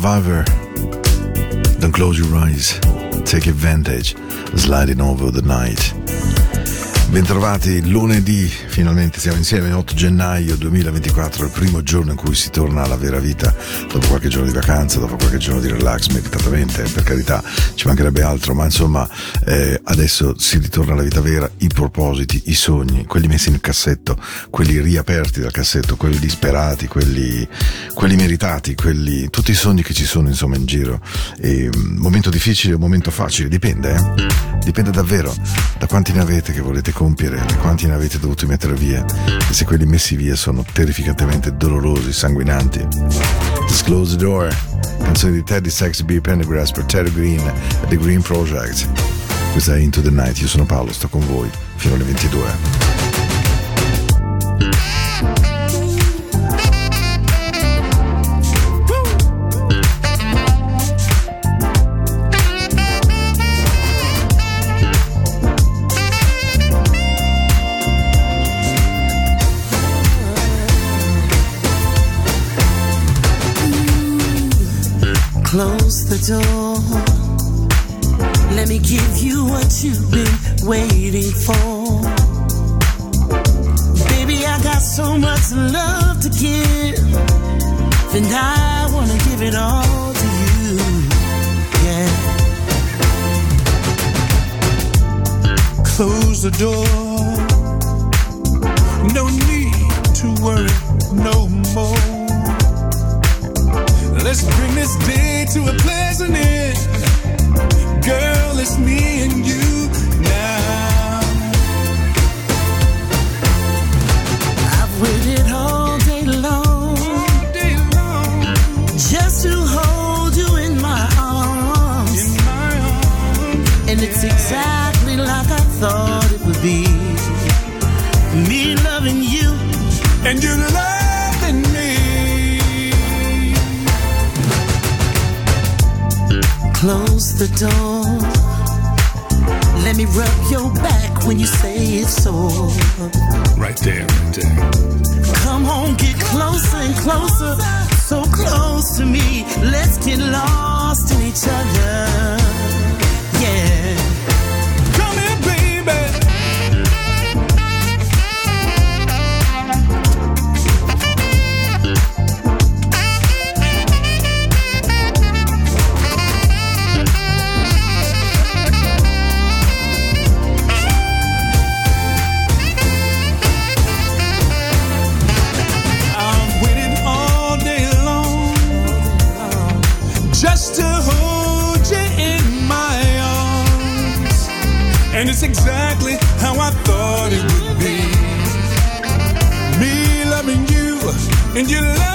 Survivor. Don't close your eyes. Take advantage. Sliding over the night. Bentrovati lunedì, finalmente siamo insieme, 8 gennaio 2024, il primo giorno in cui si torna alla vera vita, dopo qualche giorno di vacanza, dopo qualche giorno di relax, meritatamente, per carità, ci mancherebbe altro, ma insomma eh, adesso si ritorna alla vita vera, i propositi, i sogni, quelli messi nel cassetto, quelli riaperti dal cassetto, quelli disperati, quelli, quelli meritati, quelli, tutti i sogni che ci sono insomma in giro. E, mm, momento difficile o momento facile, dipende, eh? dipende davvero da quanti ne avete che volete compiere, quanti ne avete dovuti mettere via e se quelli messi via sono terrificantemente dolorosi, sanguinanti. Disclose the Door, canzone di Teddy Sexy B. Pendergrass per Terry Green e The Green Project. Questa è Into the Night, io sono Paolo, sto con voi fino alle 22. close the door. Let me give you what you've been waiting for. Baby, I got so much love to give, and I wanna give it all to you. Yeah. Close the door. No need to worry no more. Let's bring this day to a pleasant end. Girl, it's me and you now. I've waited all day long All day long just to hold you in my arms. in my arms. And it's exactly like I thought it would be. Me loving you. And you're Close the door. Let me rub your back when you say it's sore. Right there, right there. Come on, get closer and closer. So close to me. Let's get lost in each other. It's exactly how I thought it would be. Me loving you and you loving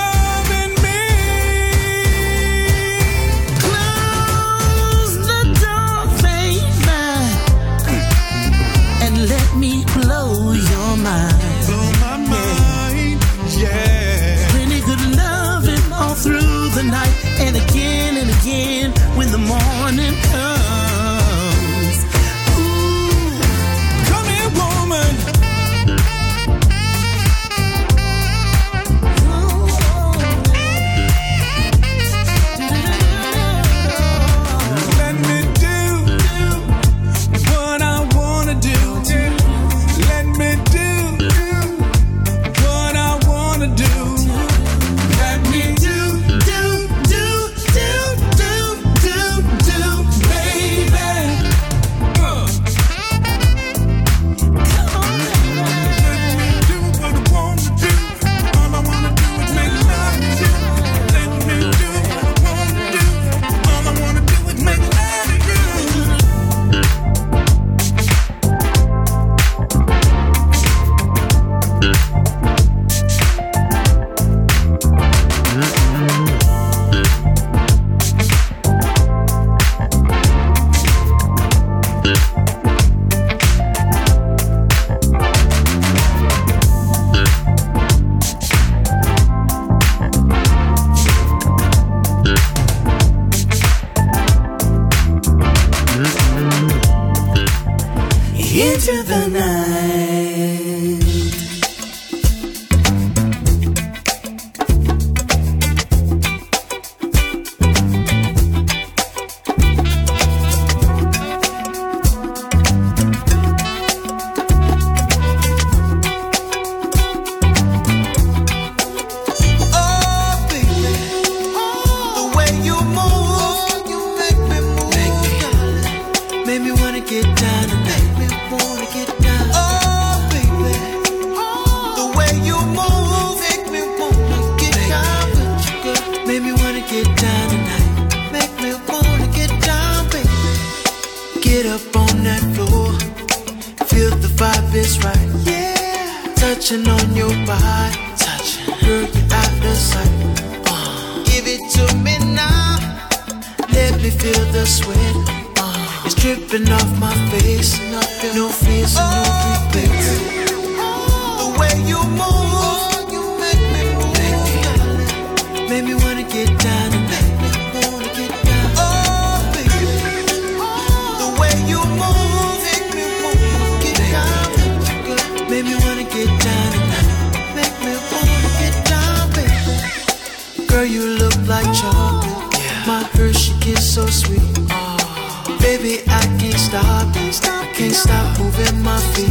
get down tonight. Make wanna get down. Oh, baby, the way you move, make me wanna get down with you, girl. Make me wanna get down tonight. Make me wanna get down, baby. Get up on that floor, feel the vibe is right. Yeah, touching on your body, touching, girl, you're out of sight. Uh, give it to me now. Let me feel the sweat. It's dripping off my face. No fears and no regrets. The way you move, you make me move. Make me wanna get down tonight. Moving my feet.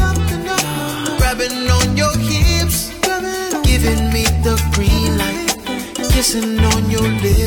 Grabbing on your hips, giving me the green light. Kissing on your lips,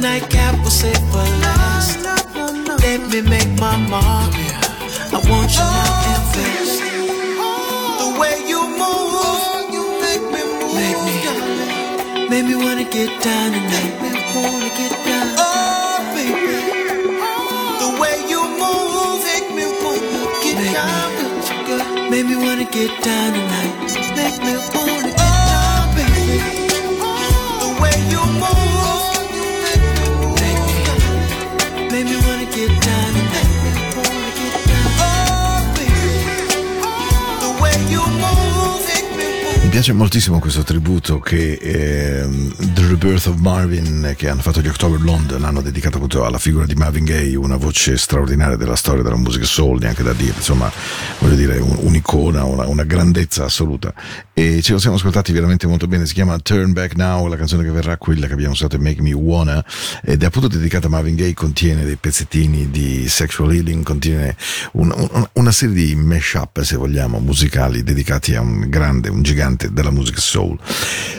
Nightcap will save for last. Let me make my mark. Yeah. I want you now and fast. The way you move, you make me move. Make me, make me wanna get down tonight. Make me wanna get down. Oh, baby. The way you move, make me wanna get down with you, girl. Make me wanna get down tonight. Make me wanna get oh, down, baby. The way you move, Mi piace moltissimo questo tributo che ehm, The Rebirth of Marvin che hanno fatto gli October London hanno dedicato appunto alla figura di Marvin Gaye, una voce straordinaria della storia della musica soul, neanche da dire, insomma, voglio dire, un- un'icona, una, una grandezza assoluta. E ce lo siamo ascoltati veramente molto bene, si chiama Turn Back Now, la canzone che verrà quella che abbiamo usato è Make Me Wanna ed è appunto dedicata a Marvin Gaye, contiene dei pezzettini di sexual healing, contiene un- un- una serie di mash-up, se vogliamo, musicali dedicati a un grande, un gigante della musica soul.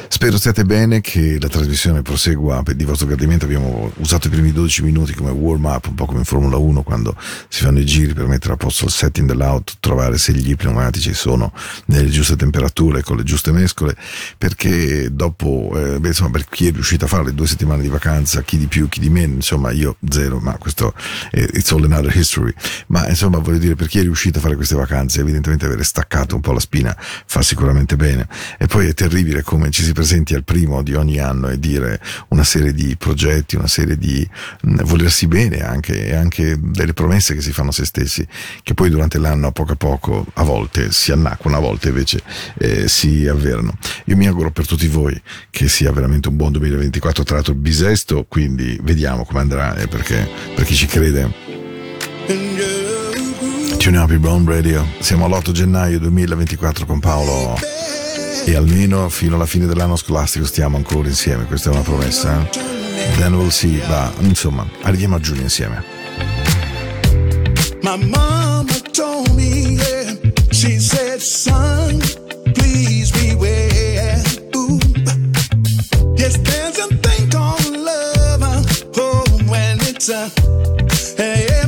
Spero stiate bene, che la trasmissione prosegua di vostro gradimento. Abbiamo usato i primi 12 minuti come warm up, un po' come in Formula 1 quando si fanno i giri per mettere a posto il setting dell'auto, trovare se gli pneumatici sono nelle giuste temperature, le giuste mescole, perché dopo, eh, beh, insomma, per chi è riuscito a fare le due settimane di vacanza, chi di più, chi di meno, insomma, io zero, ma questo è it's all another history. Ma insomma, voglio dire, per chi è riuscito a fare queste vacanze, evidentemente avere staccato un po' la spina fa sicuramente bene. E poi è terribile come ci si presenti al primo di ogni anno e dire una serie di progetti, una serie di mh, volersi bene anche, e anche delle promesse che si fanno a se stessi, che poi durante l'anno a poco a poco, a volte si annacquano, a volte invece eh, si avverano. Io mi auguro per tutti voi che sia veramente un buon 2024, tra l'altro bisesto, quindi vediamo come andrà, eh, perché per chi ci crede. Tune Up Brown Radio. Siamo all'8 gennaio 2024 con Paolo e almeno fino alla fine dell'anno scolastico stiamo ancora insieme, questa è una promessa. eh? Then we'll see, ma insomma, arriviamo a giugno insieme. My mama told me, yeah, she said, son, Hey, hey.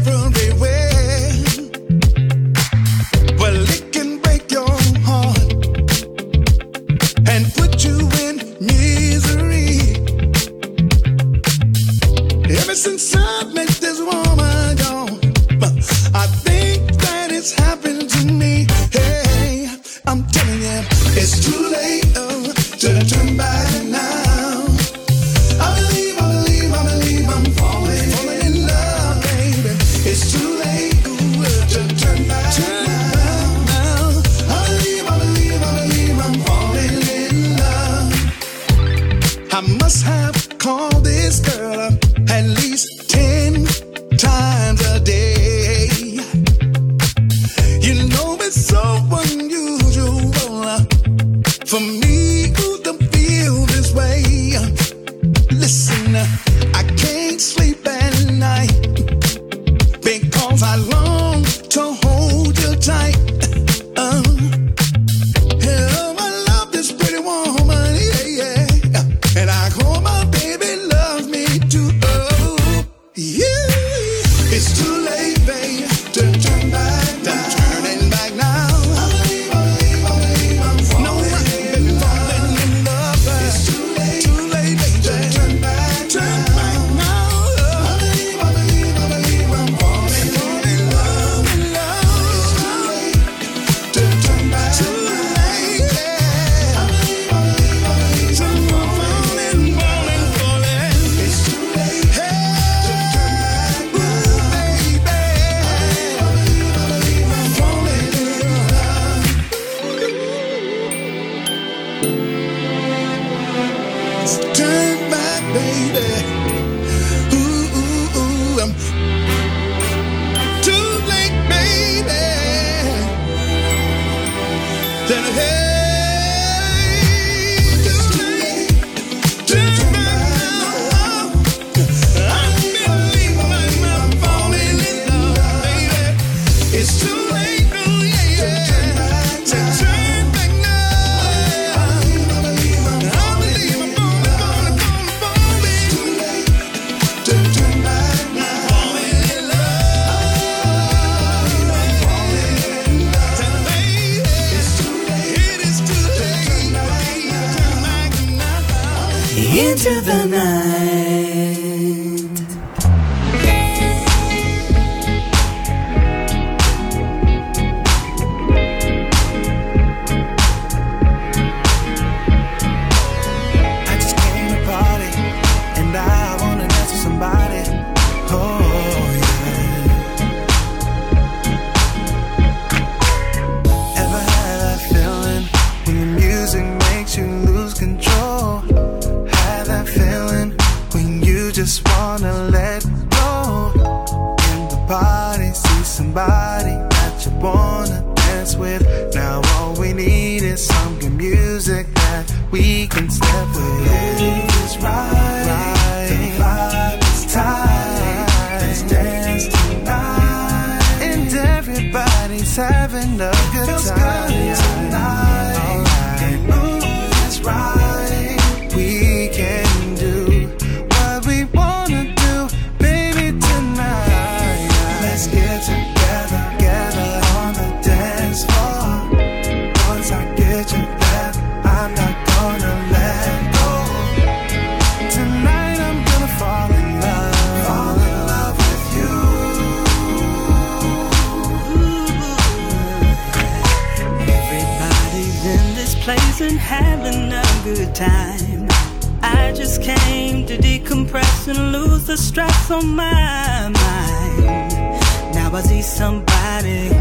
on my mind. Now I see somebody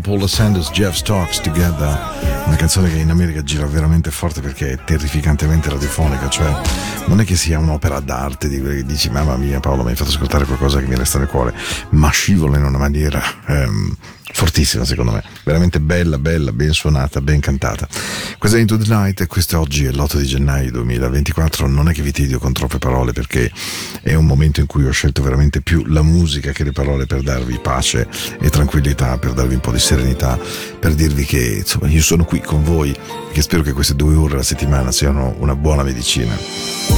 Paolo Paul Sanders, Jeff's Talks Together, una canzone che in America gira veramente forte perché è terrificantemente radiofonica, cioè non è che sia un'opera d'arte di quelli che dici mamma mia Paolo mi hai fatto ascoltare qualcosa che mi resta nel cuore, ma scivola in una maniera ehm, fortissima secondo me, veramente bella, bella, ben suonata, ben cantata. Questa è Into the Night e questo oggi è l'8 di gennaio 2024, non è che vi tedio con troppe parole perché è un momento in cui ho scelto veramente più la musica che le parole per darvi pace e tranquillità, per darvi un po' di serenità, per dirvi che insomma io sono qui con voi e che spero che queste due ore alla settimana siano una buona medicina.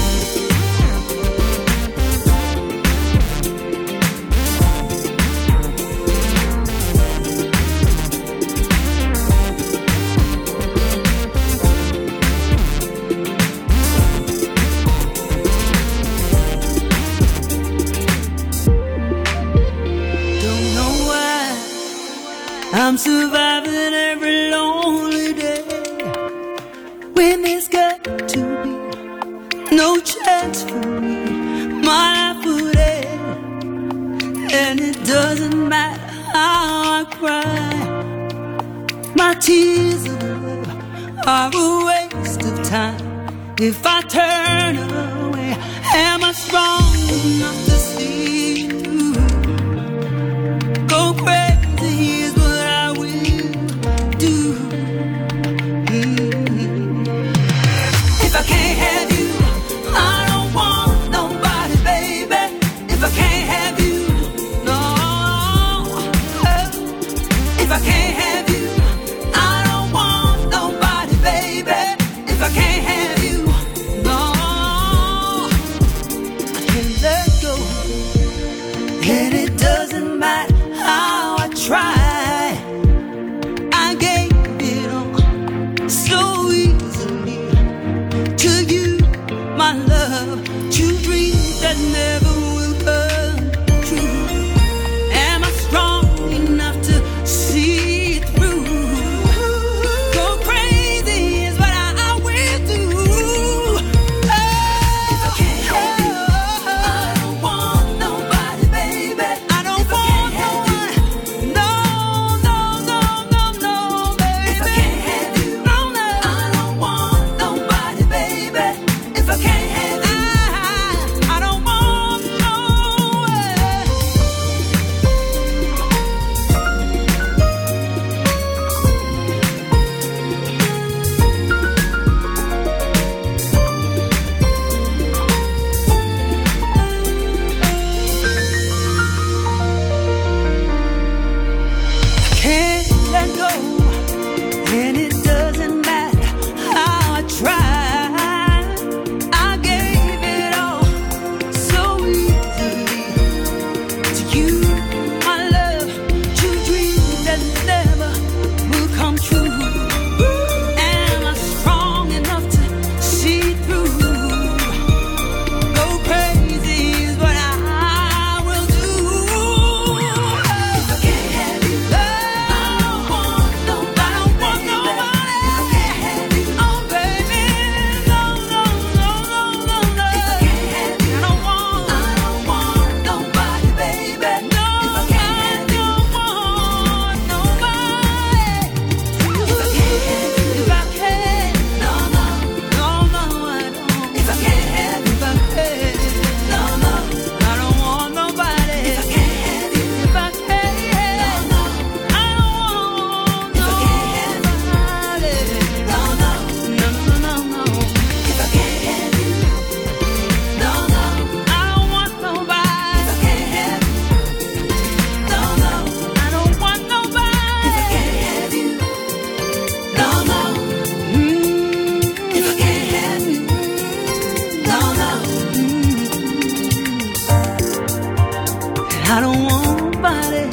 I don't want nobody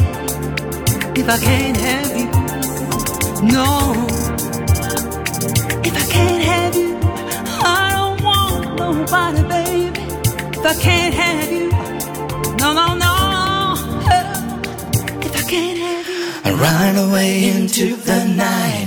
if I can't have you. No, if I can't have you, I don't want nobody, baby. If I can't have you, no, no, no. If I can't have you, I run away into the night.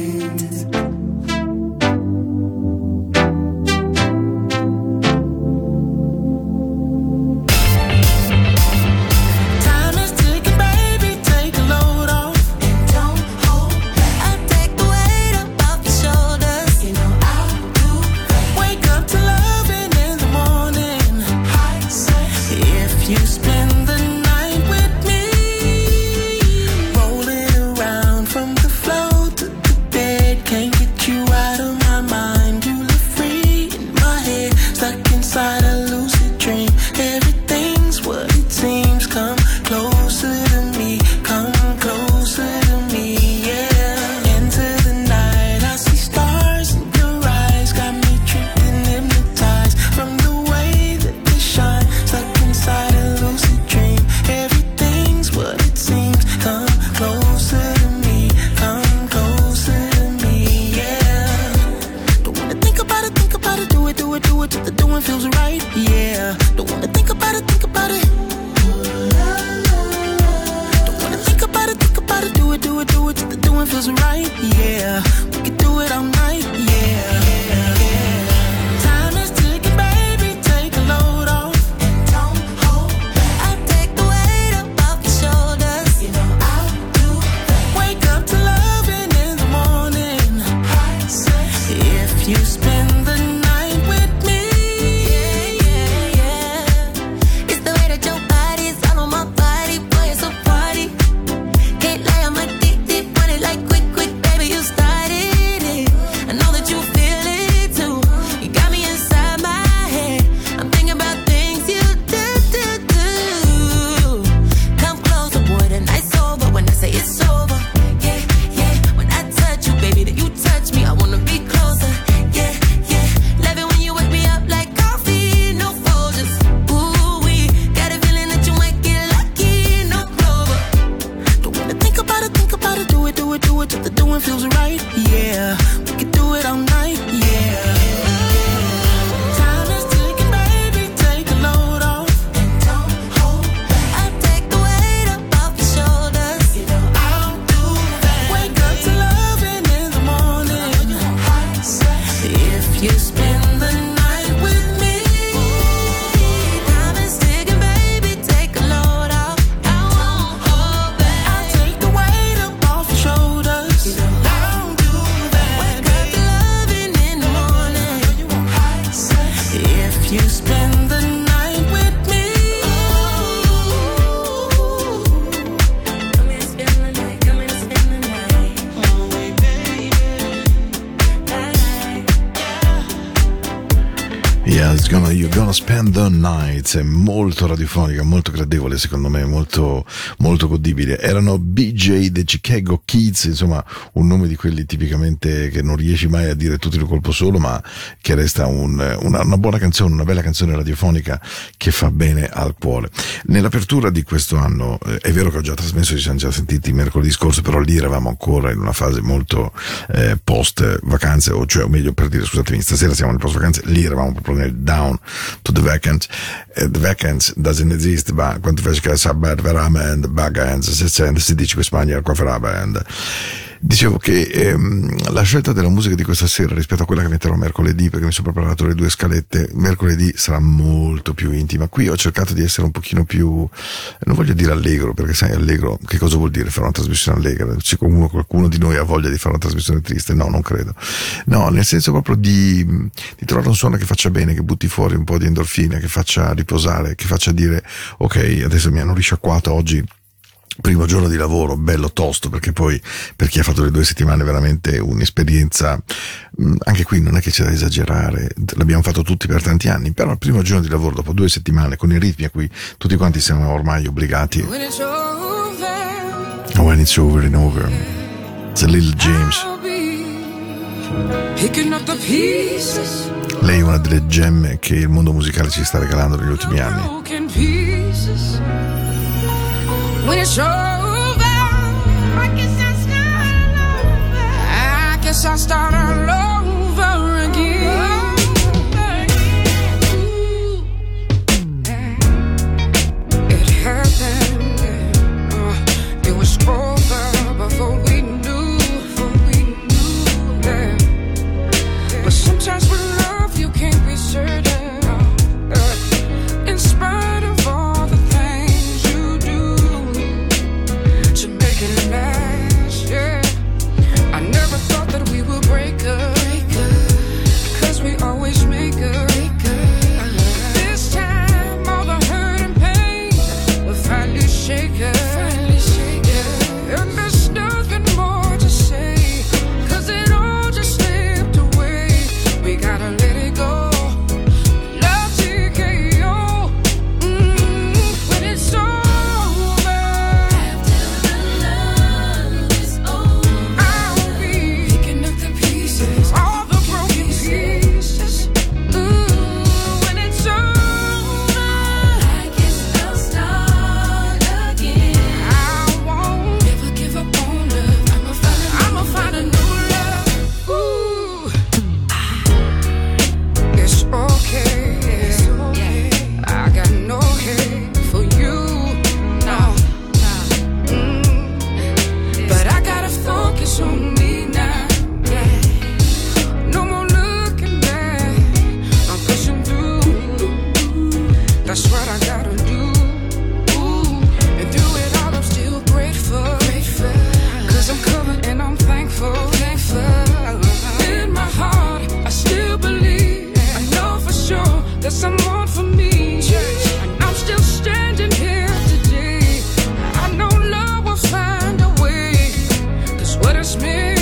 Yeah. It's gonna, you're gonna spend the night. È molto radiofonica, molto gradevole, secondo me, molto, molto godibile. Erano BJ The Chicago Kids, insomma, un nome di quelli tipicamente che non riesci mai a dire tutti in un colpo solo, ma che resta un- una, una buona canzone, una bella canzone radiofonica che fa bene al cuore. Nell'apertura di questo anno, eh, è vero che ho già trasmesso, ci siamo già sentiti mercoledì scorso, però lì eravamo ancora in una fase molto eh, post vacanze, o cioè, o meglio per dire, scusatemi, stasera siamo nel post vacanze, lì eravamo proprio nel down to the vacant. Eh, the vacant doesn't exist, ma quando fai che sa bad veramente, bagans, se sente, si dice che Spagna qua farà band. Dicevo che ehm, la scelta della musica di questa sera rispetto a quella che metterò mercoledì, perché mi sono preparato le due scalette, mercoledì sarà molto più intima. Qui ho cercato di essere un pochino più, non voglio dire allegro, perché sai, allegro, che cosa vuol dire fare una trasmissione allegra? C'è qualcuno, qualcuno di noi ha voglia di fare una trasmissione triste? No, non credo. No, nel senso proprio di, di trovare un suono che faccia bene, che butti fuori un po' di endorfina, che faccia riposare, che faccia dire, ok, adesso mi hanno risciacquato oggi Primo giorno di lavoro, bello tosto, perché poi per chi ha fatto le due settimane veramente un'esperienza, mh, anche qui non è che c'è da esagerare, l'abbiamo fatto tutti per tanti anni, però il primo giorno di lavoro, dopo due settimane, con i ritmi a cui tutti quanti siamo ormai obbligati, When it's over, when it's over and over, it's a little James, lei è una delle gemme che il mondo musicale ci sta regalando negli ultimi anni. When it's over, I guess I start all over. I guess I start all over what a smear.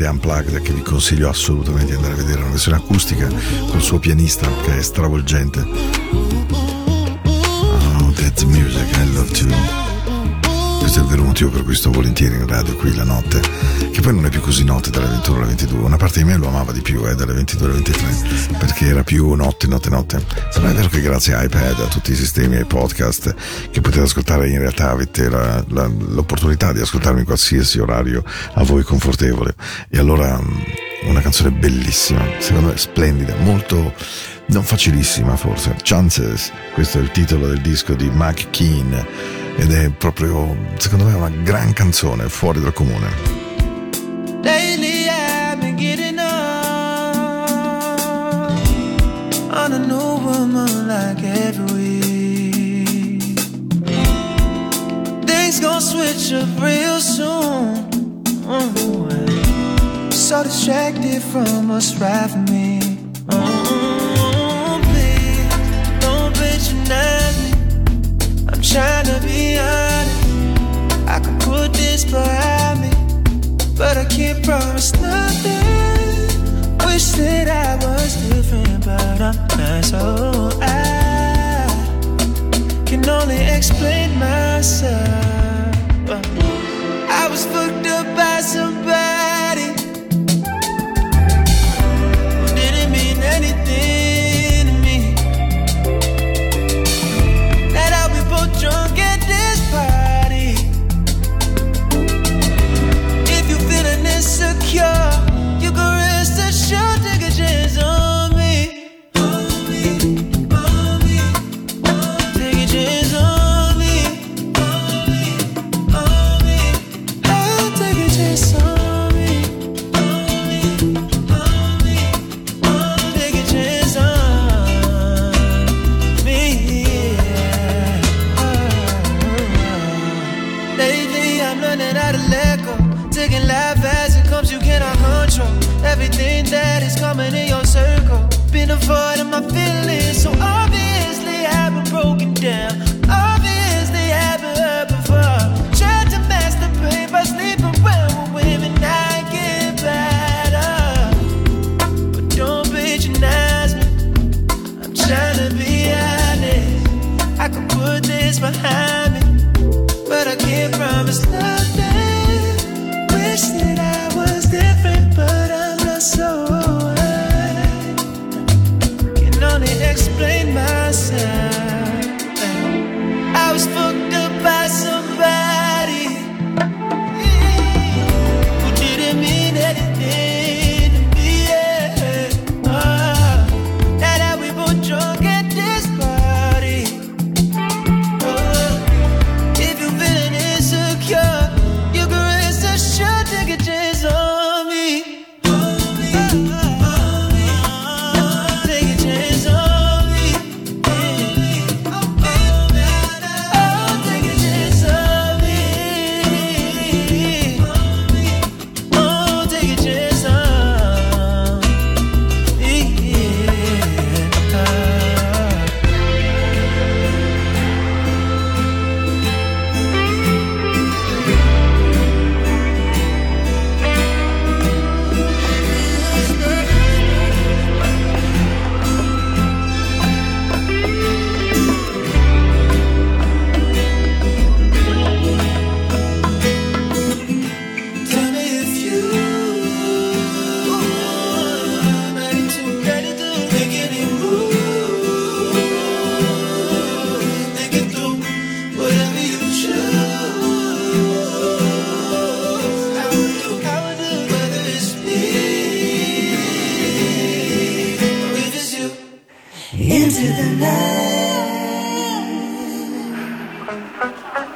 Rete unplugged che vi consiglio assolutamente di andare a vedere, una versione acustica col suo pianista che è stravolgente. Motivo per cui sto volentieri in radio qui la notte, che poi non è più così notte dalle 21 alle 22. Una parte di me lo amava di più, eh, dalle 22 alle 23, perché era più notte, notte, notte. Però è vero che grazie a iPad, a tutti i sistemi, ai podcast che potete ascoltare, in realtà avete la- la- l'opportunità di ascoltarmi in qualsiasi orario a voi confortevole. E allora mm, una canzone bellissima, secondo me splendida, molto non facilissima forse. Chances, questo è il titolo del disco di Mac Keen ed è proprio, secondo me, una gran canzone, fuori dal comune. Lately I've been getting up on a new woman like every week. Things gon' switch up real soon. Mm. So distracted from what's right me. Trying to be honest. I could put this behind me but I can't promise nothing. Wish that I was different, but I'm not. So I can only explain myself. I was fucked up by somebody is behind.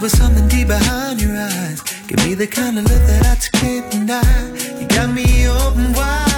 was something deep behind your eyes. Give me the kind of love that I can't deny. You got me open wide.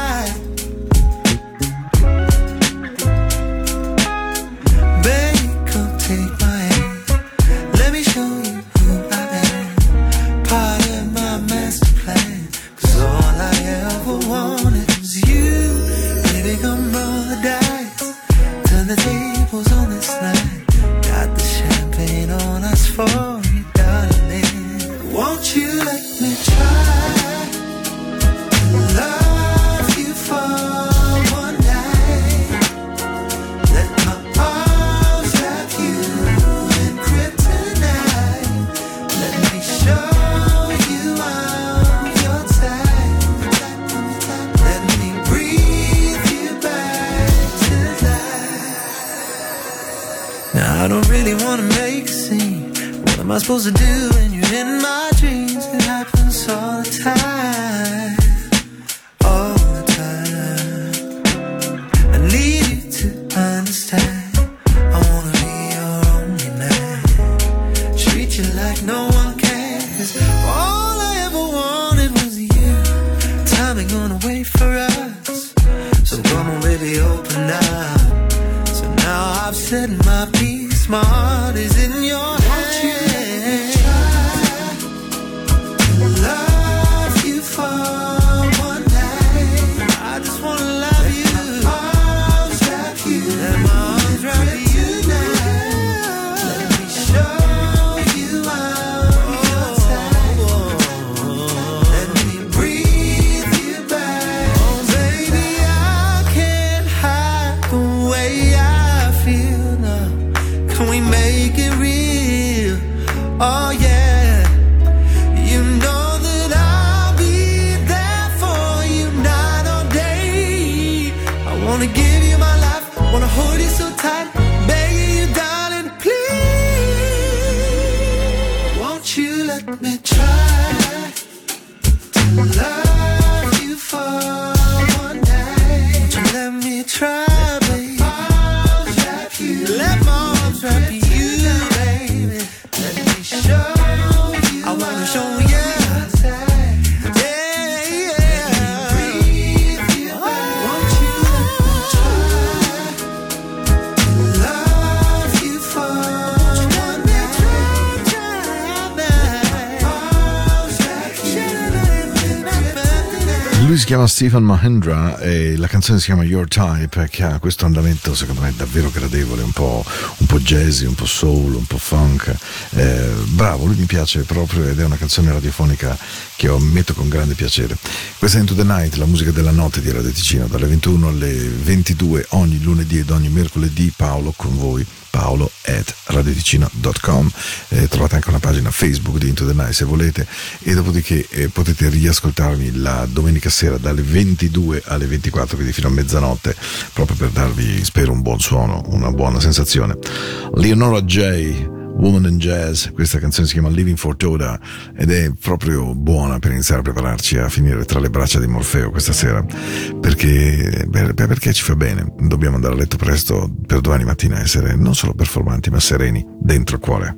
So come on, baby, open up. So now I've said my piece. My heart is in your hands. Chiama Stephen Mahendra e la canzone si chiama Your Type che ha questo andamento secondo me davvero gradevole, un po', un po' jazzy, un po' soul, un po' funk. Eh, bravo, lui mi piace proprio ed è una canzone radiofonica che io metto con grande piacere. Questa è Into the Night, la musica della notte di Radio Ticino, dalle 21 alle 22 ogni lunedì ed ogni mercoledì Paolo con voi paolo at radioticino.com eh, trovate anche una pagina Facebook di Into the Night se volete e dopodiché eh, potete riascoltarmi la domenica sera dalle 22 alle 24 quindi fino a mezzanotte proprio per darvi spero un buon suono una buona sensazione. Leonora J Woman in Jazz, questa canzone si chiama Living for Toda ed è proprio buona per iniziare a prepararci a finire tra le braccia di Morfeo questa sera perché, beh, perché ci fa bene, dobbiamo andare a letto presto per domani mattina essere non solo performanti ma sereni dentro il cuore.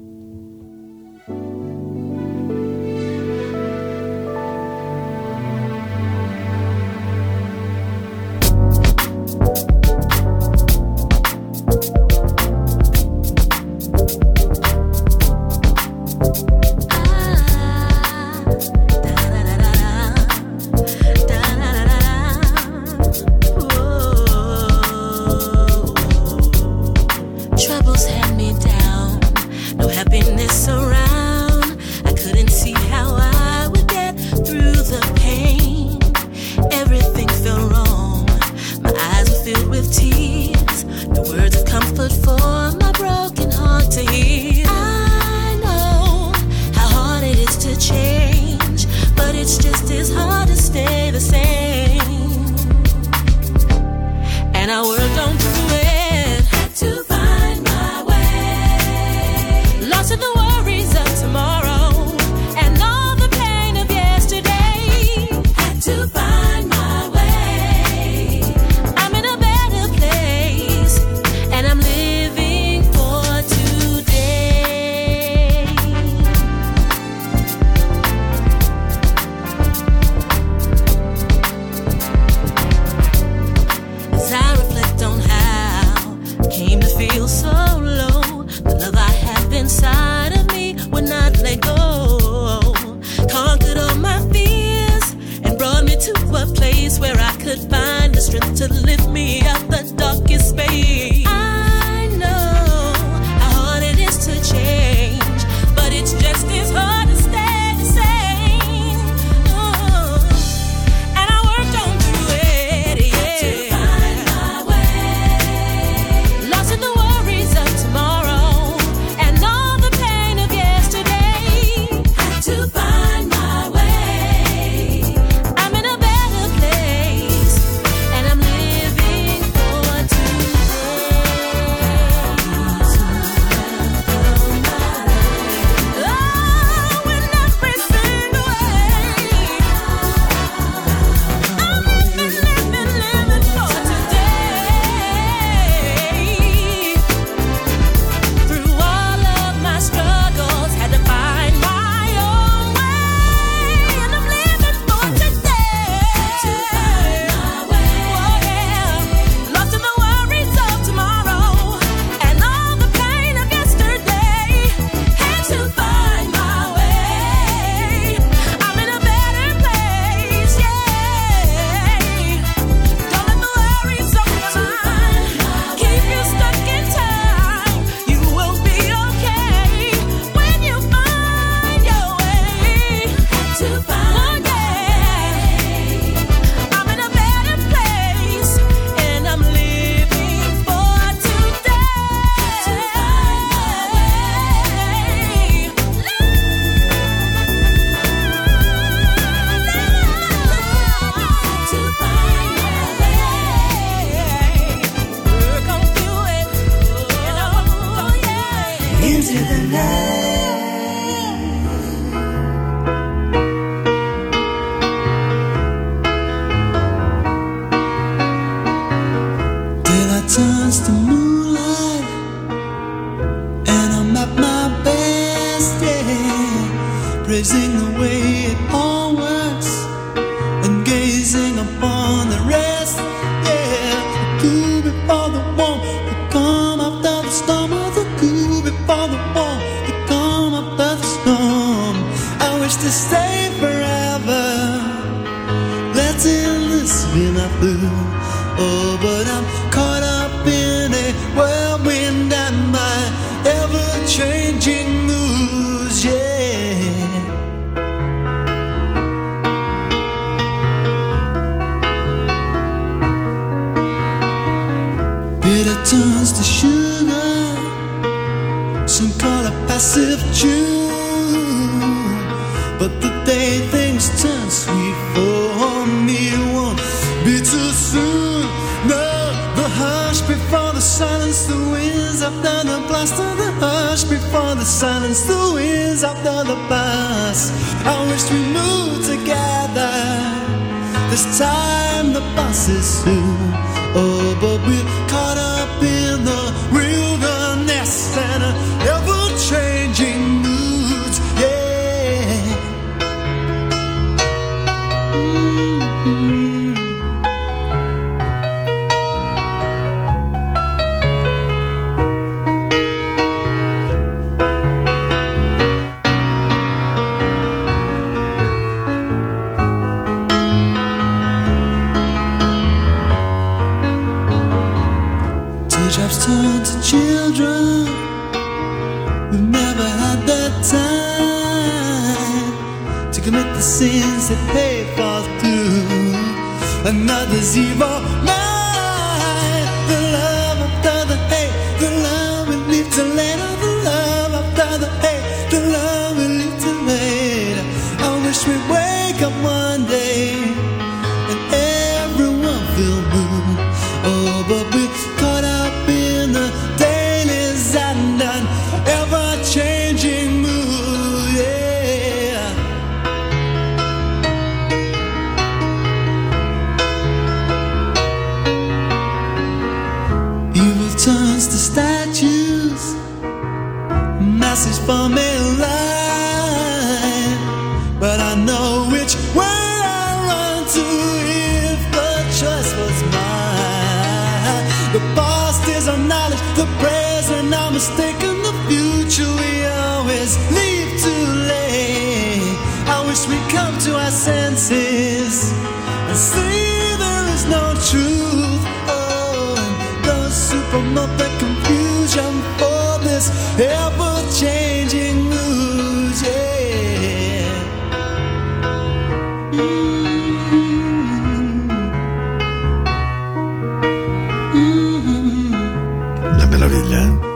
Biglia.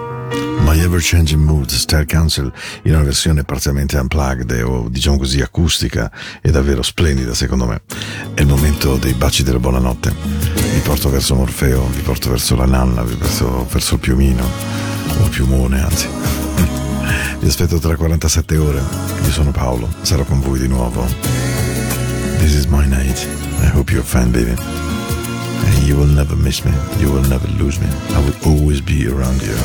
My Ever Changing Mood, Star Council, in una versione parzialmente unplugged o diciamo così acustica è davvero splendida secondo me. È il momento dei baci della buonanotte. Vi porto verso Morfeo, vi porto verso la nanna, vi porto verso il piumino, o il piumone anzi. Vi aspetto tra 47 ore. Io sono Paolo, sarò con voi di nuovo. This is my night. I hope you're fine, baby. and you will never miss me. You will never lose me. I will always be around you.